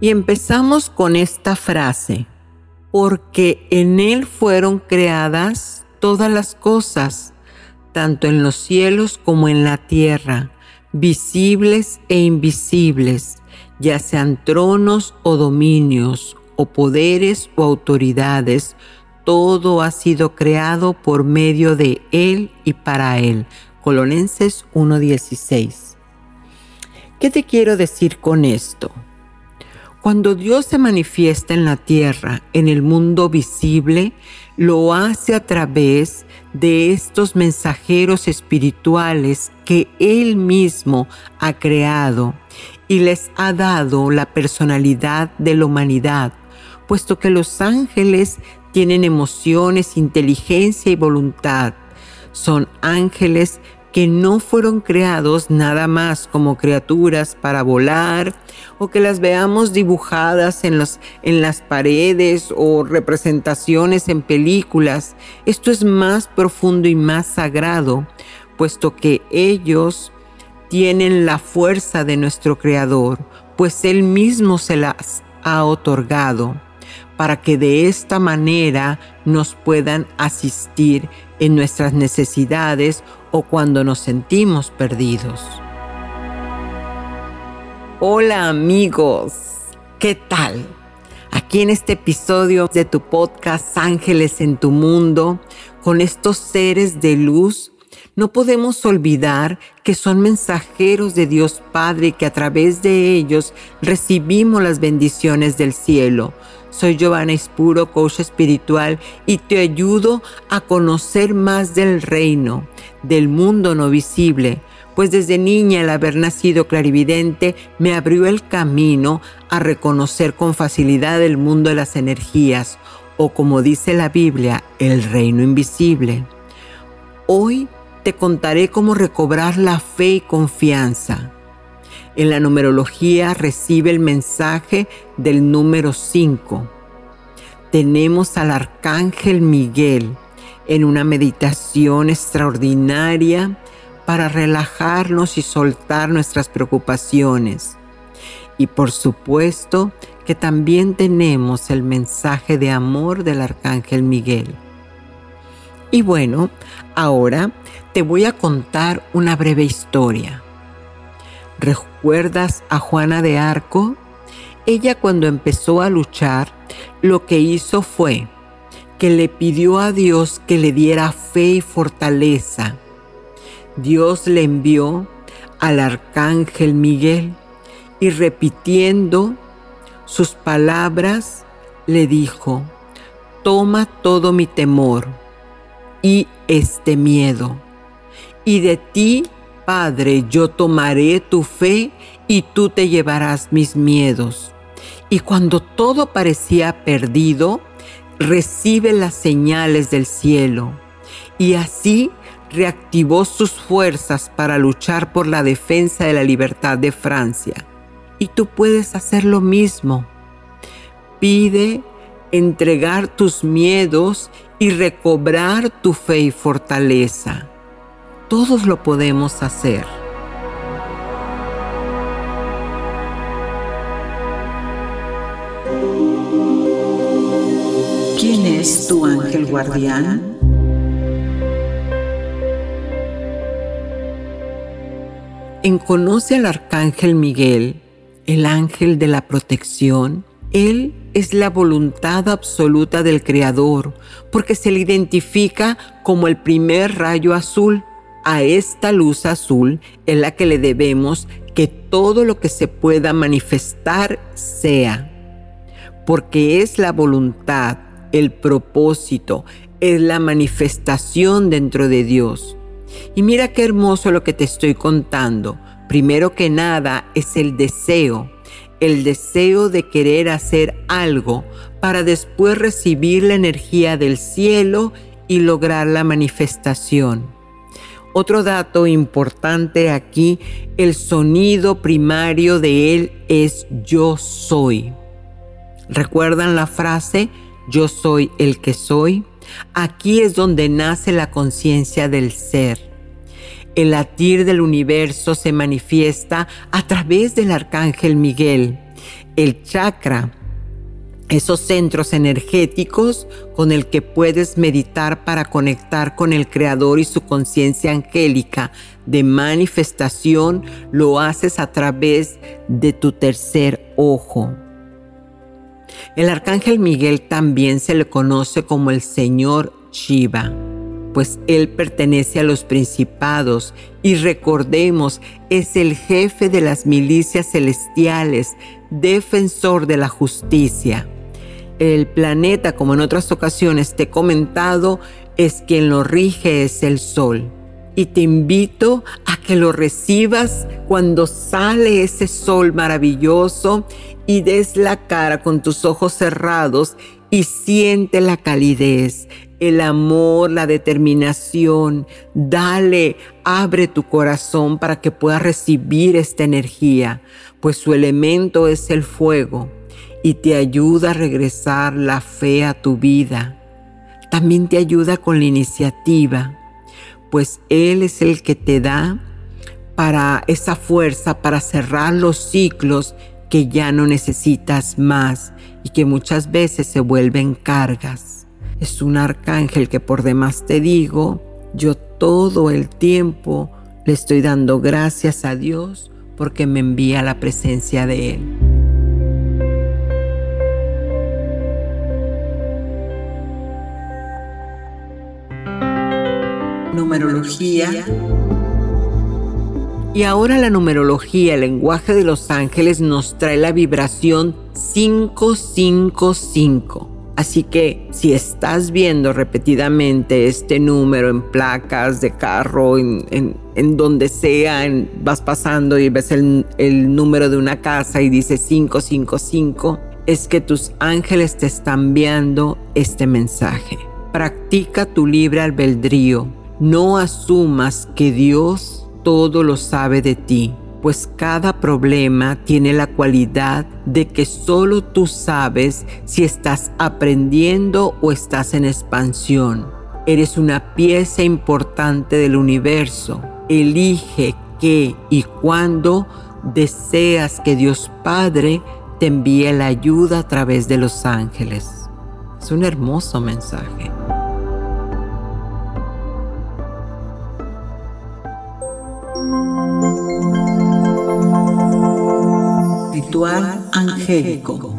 Y empezamos con esta frase, porque en Él fueron creadas todas las cosas tanto en los cielos como en la tierra, visibles e invisibles, ya sean tronos o dominios, o poderes o autoridades, todo ha sido creado por medio de Él y para Él. Colonenses 1.16. ¿Qué te quiero decir con esto? Cuando Dios se manifiesta en la tierra, en el mundo visible, lo hace a través de estos mensajeros espirituales que Él mismo ha creado y les ha dado la personalidad de la humanidad, puesto que los ángeles tienen emociones, inteligencia y voluntad. Son ángeles que no fueron creados nada más como criaturas para volar o que las veamos dibujadas en, los, en las paredes o representaciones en películas. Esto es más profundo y más sagrado, puesto que ellos tienen la fuerza de nuestro Creador, pues Él mismo se las ha otorgado para que de esta manera nos puedan asistir en nuestras necesidades o cuando nos sentimos perdidos. Hola amigos, ¿qué tal? Aquí en este episodio de tu podcast Ángeles en tu Mundo, con estos seres de luz, no podemos olvidar que son mensajeros de Dios Padre y que a través de ellos recibimos las bendiciones del cielo. Soy Giovanna Ispuro, coach espiritual, y te ayudo a conocer más del reino, del mundo no visible, pues desde niña el haber nacido clarividente me abrió el camino a reconocer con facilidad el mundo de las energías, o como dice la Biblia, el reino invisible. Hoy te contaré cómo recobrar la fe y confianza. En la numerología recibe el mensaje del número 5. Tenemos al arcángel Miguel en una meditación extraordinaria para relajarnos y soltar nuestras preocupaciones. Y por supuesto que también tenemos el mensaje de amor del arcángel Miguel. Y bueno, ahora te voy a contar una breve historia. ¿Recuerdas a Juana de Arco? Ella cuando empezó a luchar, lo que hizo fue que le pidió a Dios que le diera fe y fortaleza. Dios le envió al arcángel Miguel y repitiendo sus palabras le dijo, toma todo mi temor y este miedo, y de ti, Padre, yo tomaré tu fe y tú te llevarás mis miedos. Y cuando todo parecía perdido, recibe las señales del cielo y así reactivó sus fuerzas para luchar por la defensa de la libertad de Francia. Y tú puedes hacer lo mismo. Pide entregar tus miedos y recobrar tu fe y fortaleza todos lo podemos hacer. ¿Quién es tu ángel guardián? En Conoce al Arcángel Miguel, el ángel de la protección, él es la voluntad absoluta del Creador, porque se le identifica como el primer rayo azul a esta luz azul es la que le debemos que todo lo que se pueda manifestar sea, porque es la voluntad, el propósito, es la manifestación dentro de Dios. Y mira qué hermoso lo que te estoy contando. Primero que nada es el deseo el deseo de querer hacer algo para después recibir la energía del cielo y lograr la manifestación. Otro dato importante aquí, el sonido primario de él es yo soy. ¿Recuerdan la frase yo soy el que soy? Aquí es donde nace la conciencia del ser. El latir del universo se manifiesta a través del arcángel Miguel. El chakra, esos centros energéticos con el que puedes meditar para conectar con el Creador y su conciencia angélica de manifestación, lo haces a través de tu tercer ojo. El arcángel Miguel también se le conoce como el Señor Shiva pues Él pertenece a los principados y recordemos, es el jefe de las milicias celestiales, defensor de la justicia. El planeta, como en otras ocasiones te he comentado, es quien lo rige, es el sol. Y te invito a que lo recibas cuando sale ese sol maravilloso y des la cara con tus ojos cerrados y siente la calidez, el amor, la determinación. Dale, abre tu corazón para que puedas recibir esta energía, pues su elemento es el fuego y te ayuda a regresar la fe a tu vida. También te ayuda con la iniciativa, pues Él es el que te da para esa fuerza para cerrar los ciclos que ya no necesitas más y que muchas veces se vuelven cargas es un arcángel que por demás te digo, yo todo el tiempo le estoy dando gracias a Dios porque me envía la presencia de Él. Numerología. Y ahora la numerología, el lenguaje de los ángeles, nos trae la vibración 555 Así que si estás viendo repetidamente este número en placas de carro, en, donde sea, vas pasando y ves el, el número de una casa y dice 555, es que tus ángeles te están enviando este mensaje. Practica tu libre albedrío. No asumas que Dios todo lo sabe de ti pues cada problema tiene la cualidad de que solo tú sabes si estás aprendiendo o estás en expansión. Eres una pieza importante del universo. Elige qué y cuándo deseas que Dios Padre te envíe la ayuda a través de los ángeles. Es un hermoso mensaje. Angélico.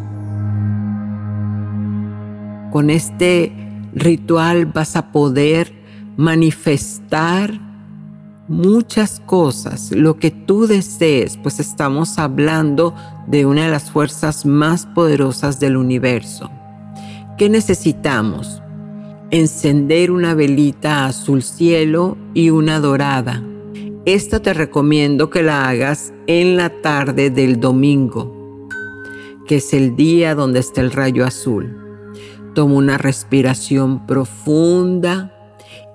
Con este ritual vas a poder manifestar muchas cosas, lo que tú desees, pues estamos hablando de una de las fuerzas más poderosas del universo. ¿Qué necesitamos? Encender una velita azul cielo y una dorada esta te recomiendo que la hagas en la tarde del domingo, que es el día donde está el rayo azul. Toma una respiración profunda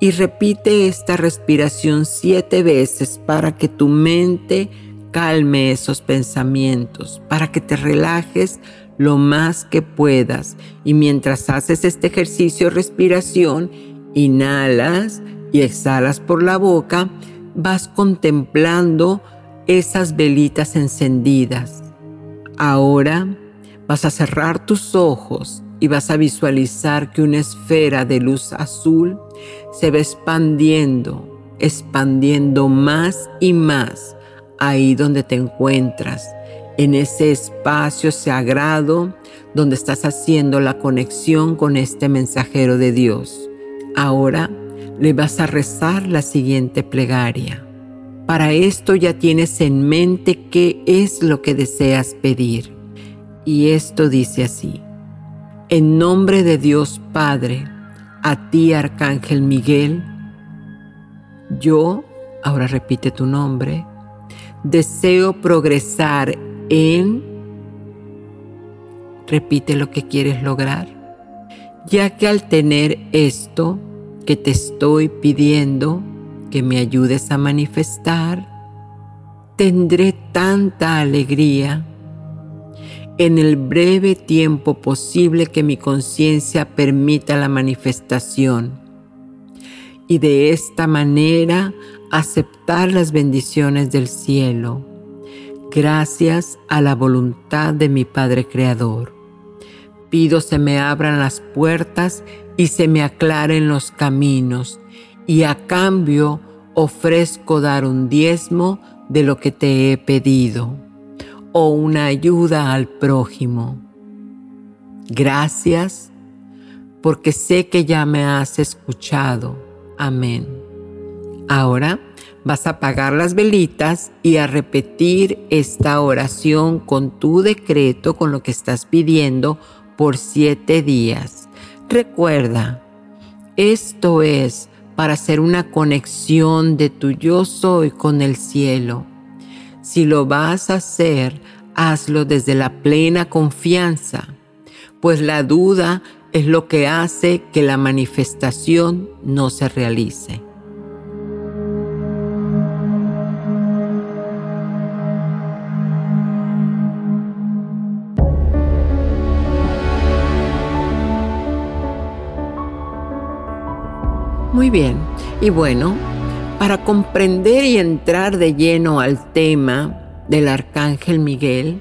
y repite esta respiración siete veces para que tu mente calme esos pensamientos, para que te relajes lo más que puedas. Y mientras haces este ejercicio de respiración, inhalas y exhalas por la boca vas contemplando esas velitas encendidas. Ahora vas a cerrar tus ojos y vas a visualizar que una esfera de luz azul se va expandiendo, expandiendo más y más ahí donde te encuentras, en ese espacio sagrado donde estás haciendo la conexión con este mensajero de Dios. Ahora le vas a rezar la siguiente plegaria. Para esto ya tienes en mente qué es lo que deseas pedir. Y esto dice así. En nombre de Dios Padre, a ti Arcángel Miguel, yo, ahora repite tu nombre, deseo progresar en, repite lo que quieres lograr, ya que al tener esto que te estoy pidiendo, que me ayudes a manifestar, tendré tanta alegría en el breve tiempo posible que mi conciencia permita la manifestación y de esta manera aceptar las bendiciones del cielo, gracias a la voluntad de mi Padre Creador. Pido se me abran las puertas y se me aclaren los caminos, y a cambio ofrezco dar un diezmo de lo que te he pedido o una ayuda al prójimo. Gracias porque sé que ya me has escuchado. Amén. Ahora vas a apagar las velitas y a repetir esta oración con tu decreto, con lo que estás pidiendo por siete días. Recuerda, esto es para hacer una conexión de tu yo soy con el cielo si lo vas a hacer, hazlo desde la plena confianza, pues la duda es lo que hace que la manifestación no se realice. Muy bien, y bueno, para comprender y entrar de lleno al tema del Arcángel Miguel,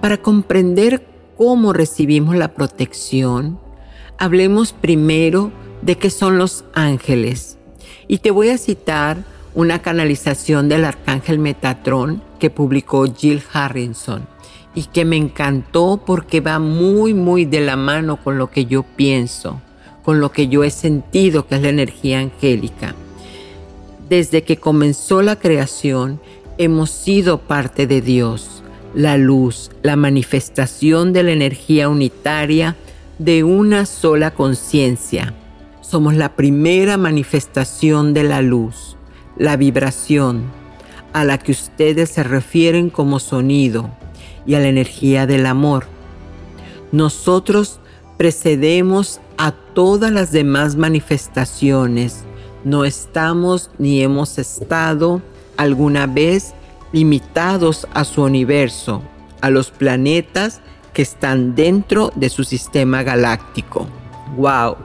para comprender cómo recibimos la protección, hablemos primero de qué son los ángeles. Y te voy a citar una canalización del Arcángel Metatrón que publicó Jill Harrison y que me encantó porque va muy, muy de la mano con lo que yo pienso, con lo que yo he sentido que es la energía angélica. Desde que comenzó la creación, hemos sido parte de Dios, la luz, la manifestación de la energía unitaria de una sola conciencia. Somos la primera manifestación de la luz, la vibración, a la que ustedes se refieren como sonido y a la energía del amor. Nosotros precedemos a todas las demás manifestaciones no estamos ni hemos estado alguna vez limitados a su universo, a los planetas que están dentro de su sistema galáctico. ¡Wow!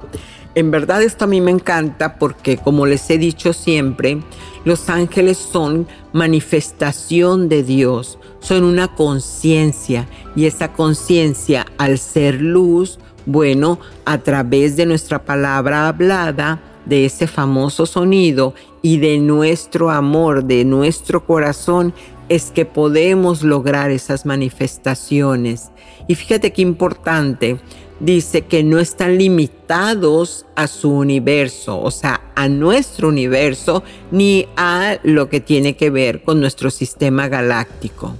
En verdad esto a mí me encanta porque como les he dicho siempre, los ángeles son manifestación de Dios, son una conciencia y esa conciencia al ser luz, bueno, a través de nuestra palabra hablada, de ese famoso sonido y de nuestro amor, de nuestro corazón, es que podemos lograr esas manifestaciones. Y fíjate qué importante, dice que no están limitados a su universo, o sea, a nuestro universo, ni a lo que tiene que ver con nuestro sistema galáctico.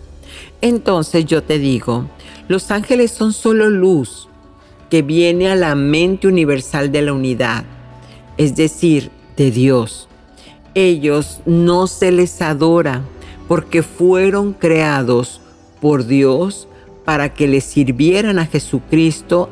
Entonces yo te digo, los ángeles son solo luz que viene a la mente universal de la unidad es decir, de Dios. Ellos no se les adora porque fueron creados por Dios para que le sirvieran a Jesucristo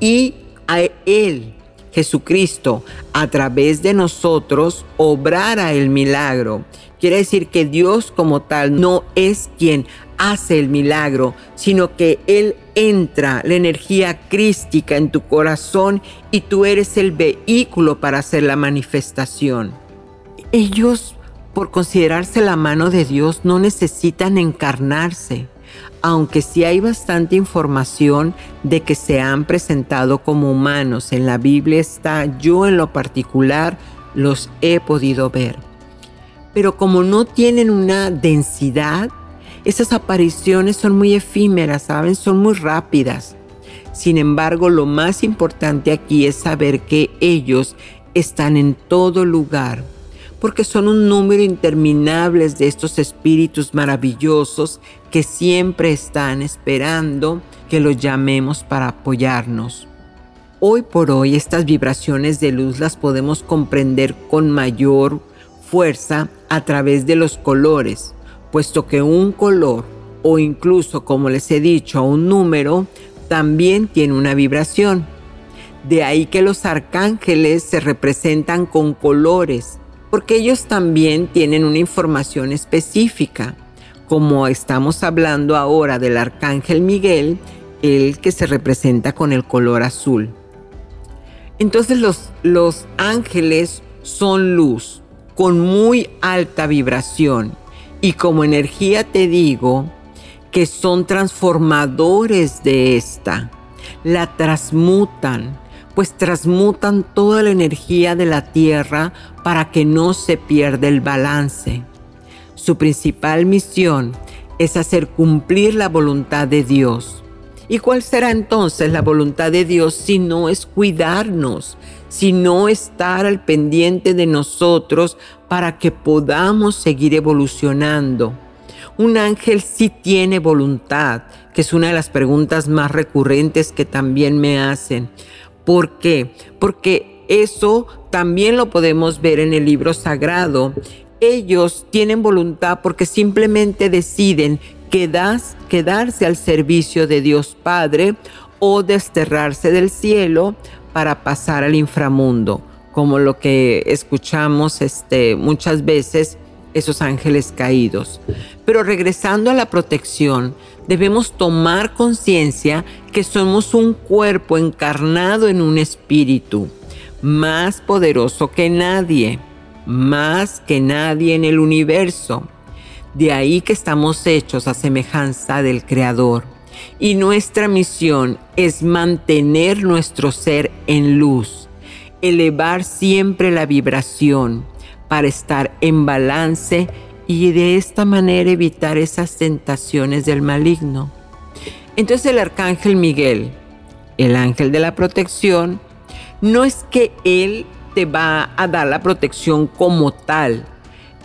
y a Él, Jesucristo, a través de nosotros, obrara el milagro. Quiere decir que Dios como tal no es quien hace el milagro, sino que Él entra la energía crística en tu corazón y tú eres el vehículo para hacer la manifestación. Ellos, por considerarse la mano de Dios, no necesitan encarnarse, aunque sí hay bastante información de que se han presentado como humanos. En la Biblia está, yo en lo particular los he podido ver pero como no tienen una densidad, esas apariciones son muy efímeras, ¿saben? Son muy rápidas. Sin embargo, lo más importante aquí es saber que ellos están en todo lugar, porque son un número interminable de estos espíritus maravillosos que siempre están esperando que los llamemos para apoyarnos. Hoy por hoy estas vibraciones de luz las podemos comprender con mayor fuerza a través de los colores, puesto que un color o incluso como les he dicho un número también tiene una vibración. De ahí que los arcángeles se representan con colores, porque ellos también tienen una información específica. Como estamos hablando ahora del arcángel Miguel, el que se representa con el color azul. Entonces los, los ángeles son luz con muy alta vibración y como energía te digo que son transformadores de esta, la transmutan, pues transmutan toda la energía de la tierra para que no se pierda el balance. Su principal misión es hacer cumplir la voluntad de Dios ¿Y cuál será entonces la voluntad de Dios si no es cuidarnos, si no estar al pendiente de nosotros para que podamos seguir evolucionando? Un ángel sí tiene voluntad, que es una de las preguntas más recurrentes que también me hacen. ¿Por qué? Porque eso también lo podemos ver en el libro sagrado. Ellos tienen voluntad porque simplemente deciden quedarse al servicio de Dios Padre o desterrarse del cielo para pasar al inframundo, como lo que escuchamos este, muchas veces esos ángeles caídos. Pero regresando a la protección, debemos tomar conciencia que somos un cuerpo encarnado en un espíritu, más poderoso que nadie, más que nadie en el universo de ahí que estamos hechos a semejanza del Creador. Y nuestra misión es mantener nuestro ser en luz, elevar siempre la vibración para estar en balance y de esta manera evitar esas tentaciones del maligno. Entonces el arcángel Miguel, el ángel de la protección, no es que él te va a dar la protección como tal,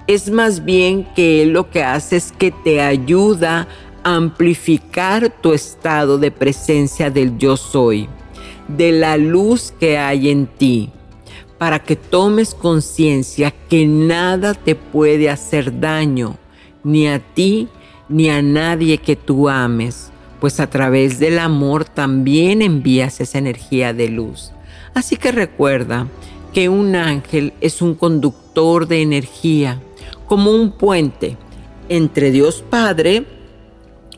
es más bien que lo que hace es que te ayuda a amplificar tu estado de presencia del yo soy, de la luz que hay en ti, para que tomes conciencia que nada te puede hacer daño, ni a ti ni a nadie que tú ames, pues a través del amor también envías esa energía de luz. Así que recuerda que un ángel es un conductor de energía como un puente entre Dios Padre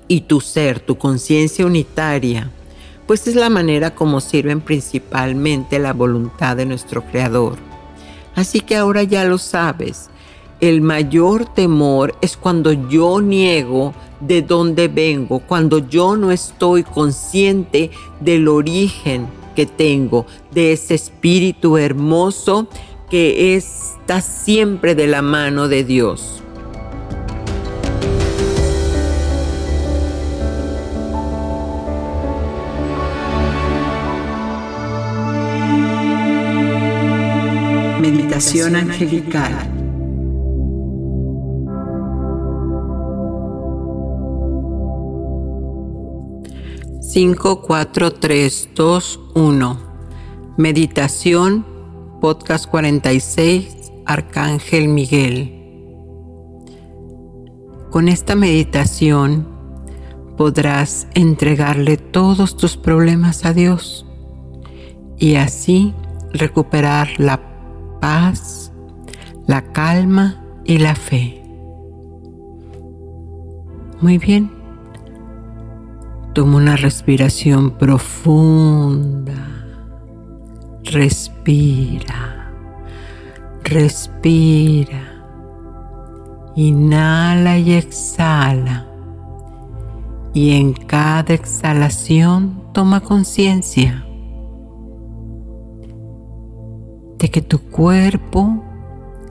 y tu ser, tu conciencia unitaria, pues es la manera como sirven principalmente la voluntad de nuestro Creador. Así que ahora ya lo sabes, el mayor temor es cuando yo niego de dónde vengo, cuando yo no estoy consciente del origen que tengo, de ese espíritu hermoso que está siempre de la mano de Dios. Meditación angelical. Cinco, cuatro, tres, dos, uno. Meditación Podcast 46, Arcángel Miguel. Con esta meditación podrás entregarle todos tus problemas a Dios y así recuperar la paz, la calma y la fe. Muy bien. Toma una respiración profunda Respira, respira. Inhala y exhala. Y en cada exhalación toma conciencia de que tu cuerpo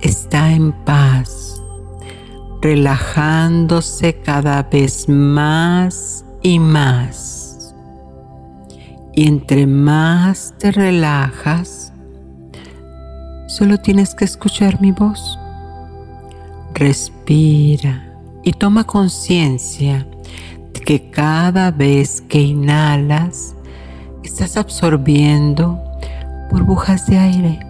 está en paz, relajándose cada vez más y más. Y entre más te relajas, solo tienes que escuchar mi voz. Respira y toma conciencia de que cada vez que inhalas, estás absorbiendo burbujas de aire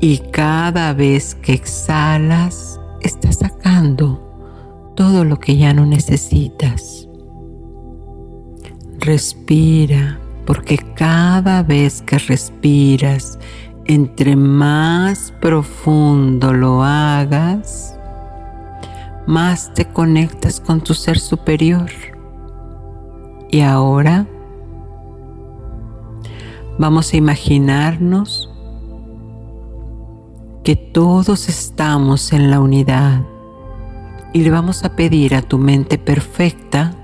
y cada vez que exhalas, estás sacando todo lo que ya no necesitas. Respira, porque cada vez que respiras, entre más profundo lo hagas, más te conectas con tu ser superior. Y ahora vamos a imaginarnos que todos estamos en la unidad y le vamos a pedir a tu mente perfecta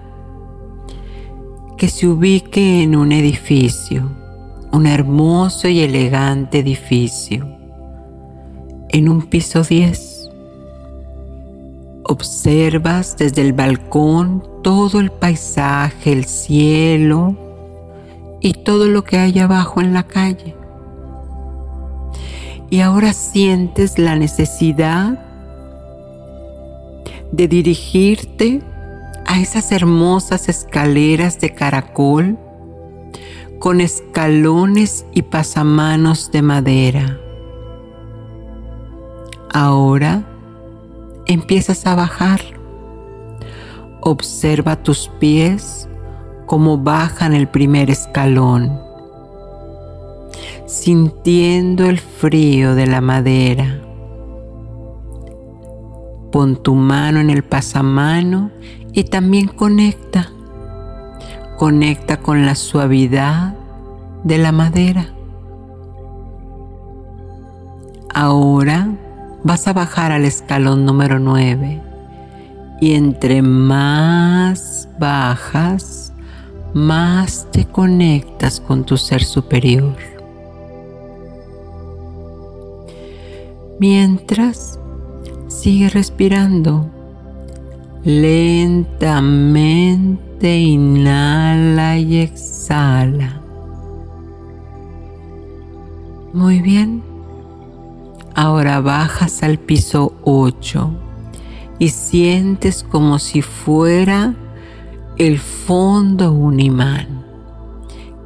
que se ubique en un edificio, un hermoso y elegante edificio, en un piso 10. Observas desde el balcón todo el paisaje, el cielo y todo lo que hay abajo en la calle y ahora sientes la necesidad de dirigirte a esas hermosas escaleras de caracol con escalones y pasamanos de madera. Ahora empiezas a bajar. Observa tus pies como bajan el primer escalón sintiendo el frío de la madera. Pon tu mano en el pasamano y también conecta. Conecta con la suavidad de la madera. Ahora vas a bajar al escalón número 9 y entre más bajas, más te conectas con tu ser superior. Mientras sigue respirando. Lentamente inhala y exhala. Muy bien. Ahora bajas al piso 8 y sientes como si fuera el fondo un imán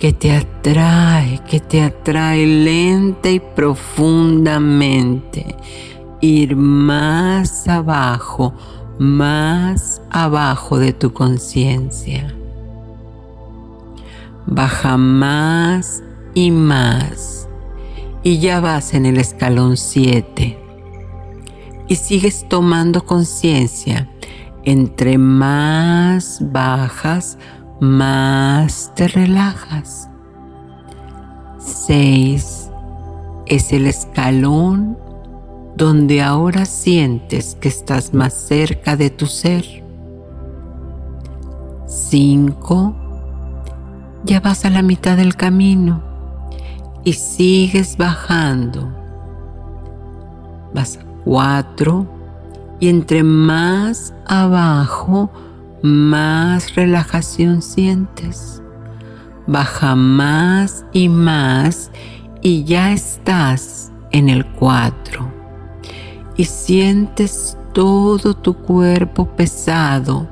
que te atrae, que te atrae lenta y profundamente. Ir más abajo, más abajo de tu conciencia. Baja más y más. Y ya vas en el escalón 7. Y sigues tomando conciencia. Entre más bajas, más te relajas. 6 es el escalón donde ahora sientes que estás más cerca de tu ser. 5 ya vas a la mitad del camino y sigues bajando. Vas a 4 y entre más abajo más relajación sientes. Baja más y más y ya estás en el 4. Y sientes todo tu cuerpo pesado,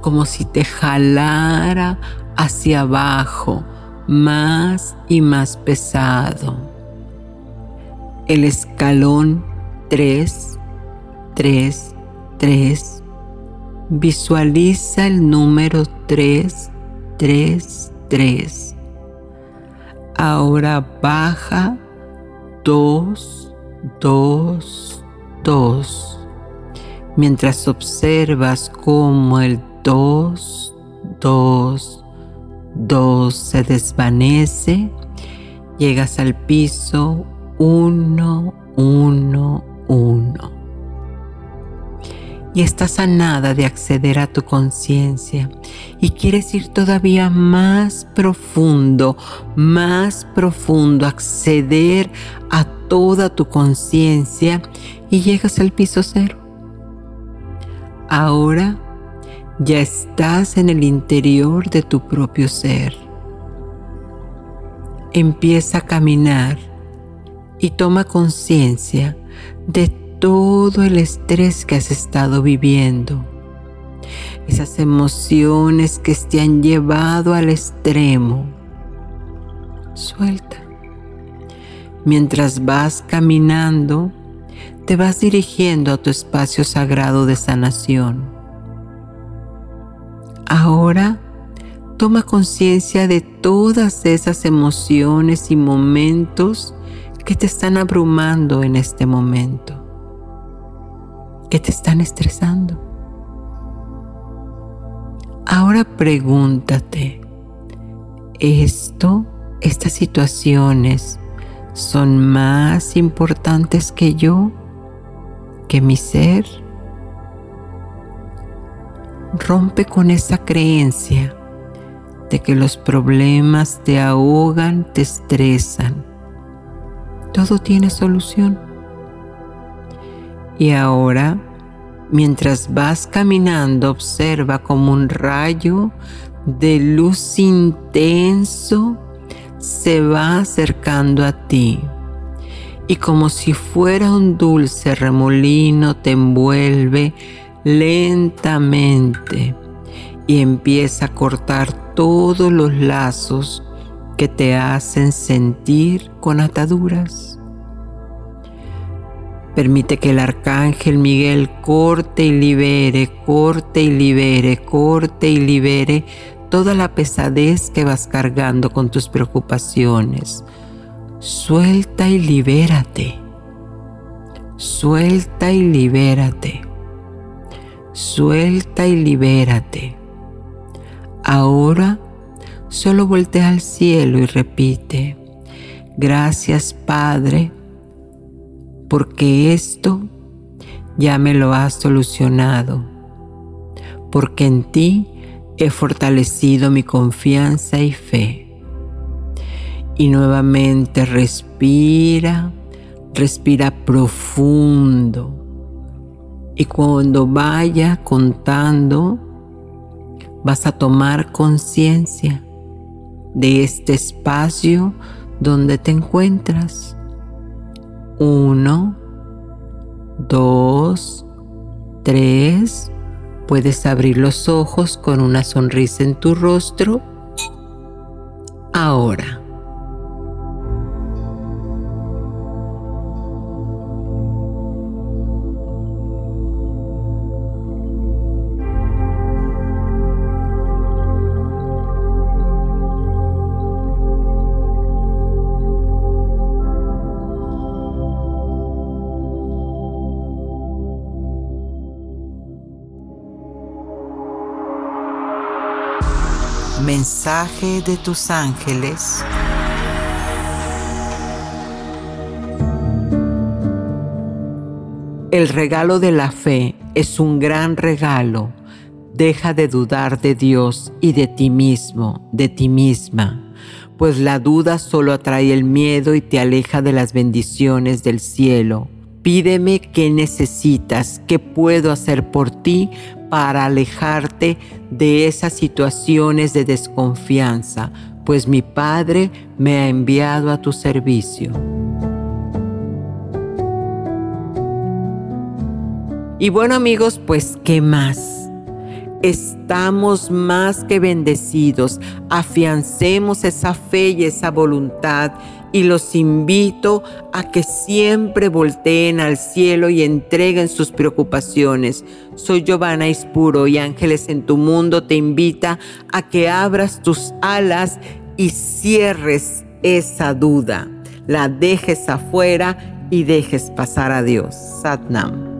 como si te jalara hacia abajo, más y más pesado. El escalón 3, 3, 3 Visualiza el número 333. Ahora baja 2, 2, 2. Mientras observas cómo el 2, 2, 2 se desvanece, llegas al piso 1, 1, 1 y estás a nada de acceder a tu conciencia y quieres ir todavía más profundo, más profundo, acceder a toda tu conciencia y llegas al piso cero. Ahora ya estás en el interior de tu propio ser. Empieza a caminar y toma conciencia de todo el estrés que has estado viviendo, esas emociones que te han llevado al extremo. Suelta. Mientras vas caminando, te vas dirigiendo a tu espacio sagrado de sanación. Ahora toma conciencia de todas esas emociones y momentos que te están abrumando en este momento, que te están estresando. Ahora pregúntate, ¿esto, estas situaciones, son más importantes que yo? que mi ser rompe con esa creencia de que los problemas te ahogan, te estresan. Todo tiene solución. Y ahora, mientras vas caminando, observa como un rayo de luz intenso se va acercando a ti y como si fuera un dulce remolino te envuelve lentamente y empieza a cortar todos los lazos que te hacen sentir con ataduras. Permite que el arcángel Miguel corte y libere, corte y libere, corte y libere toda la pesadez que vas cargando con tus preocupaciones, Suelta y libérate. Suelta y libérate. Suelta y libérate. Ahora solo voltea al cielo y repite, gracias Padre, porque esto ya me lo has solucionado, porque en ti he fortalecido mi confianza y fe. Y nuevamente respira, respira profundo. Y cuando vaya contando, vas a tomar conciencia de este espacio donde te encuentras. Uno, dos, tres. Puedes abrir los ojos con una sonrisa en tu rostro. Ahora. De tus ángeles. El regalo de la fe es un gran regalo. Deja de dudar de Dios y de ti mismo, de ti misma, pues la duda solo atrae el miedo y te aleja de las bendiciones del cielo. Pídeme qué necesitas, qué puedo hacer por ti para alejarte de esas situaciones de desconfianza, pues mi Padre me ha enviado a tu servicio. Y bueno amigos, pues ¿qué más? Estamos más que bendecidos. Afiancemos esa fe y esa voluntad y los invito a que siempre volteen al cielo y entreguen sus preocupaciones. Soy Giovanna Ispuro y Ángeles en tu mundo te invita a que abras tus alas y cierres esa duda. La dejes afuera y dejes pasar a Dios. Satnam.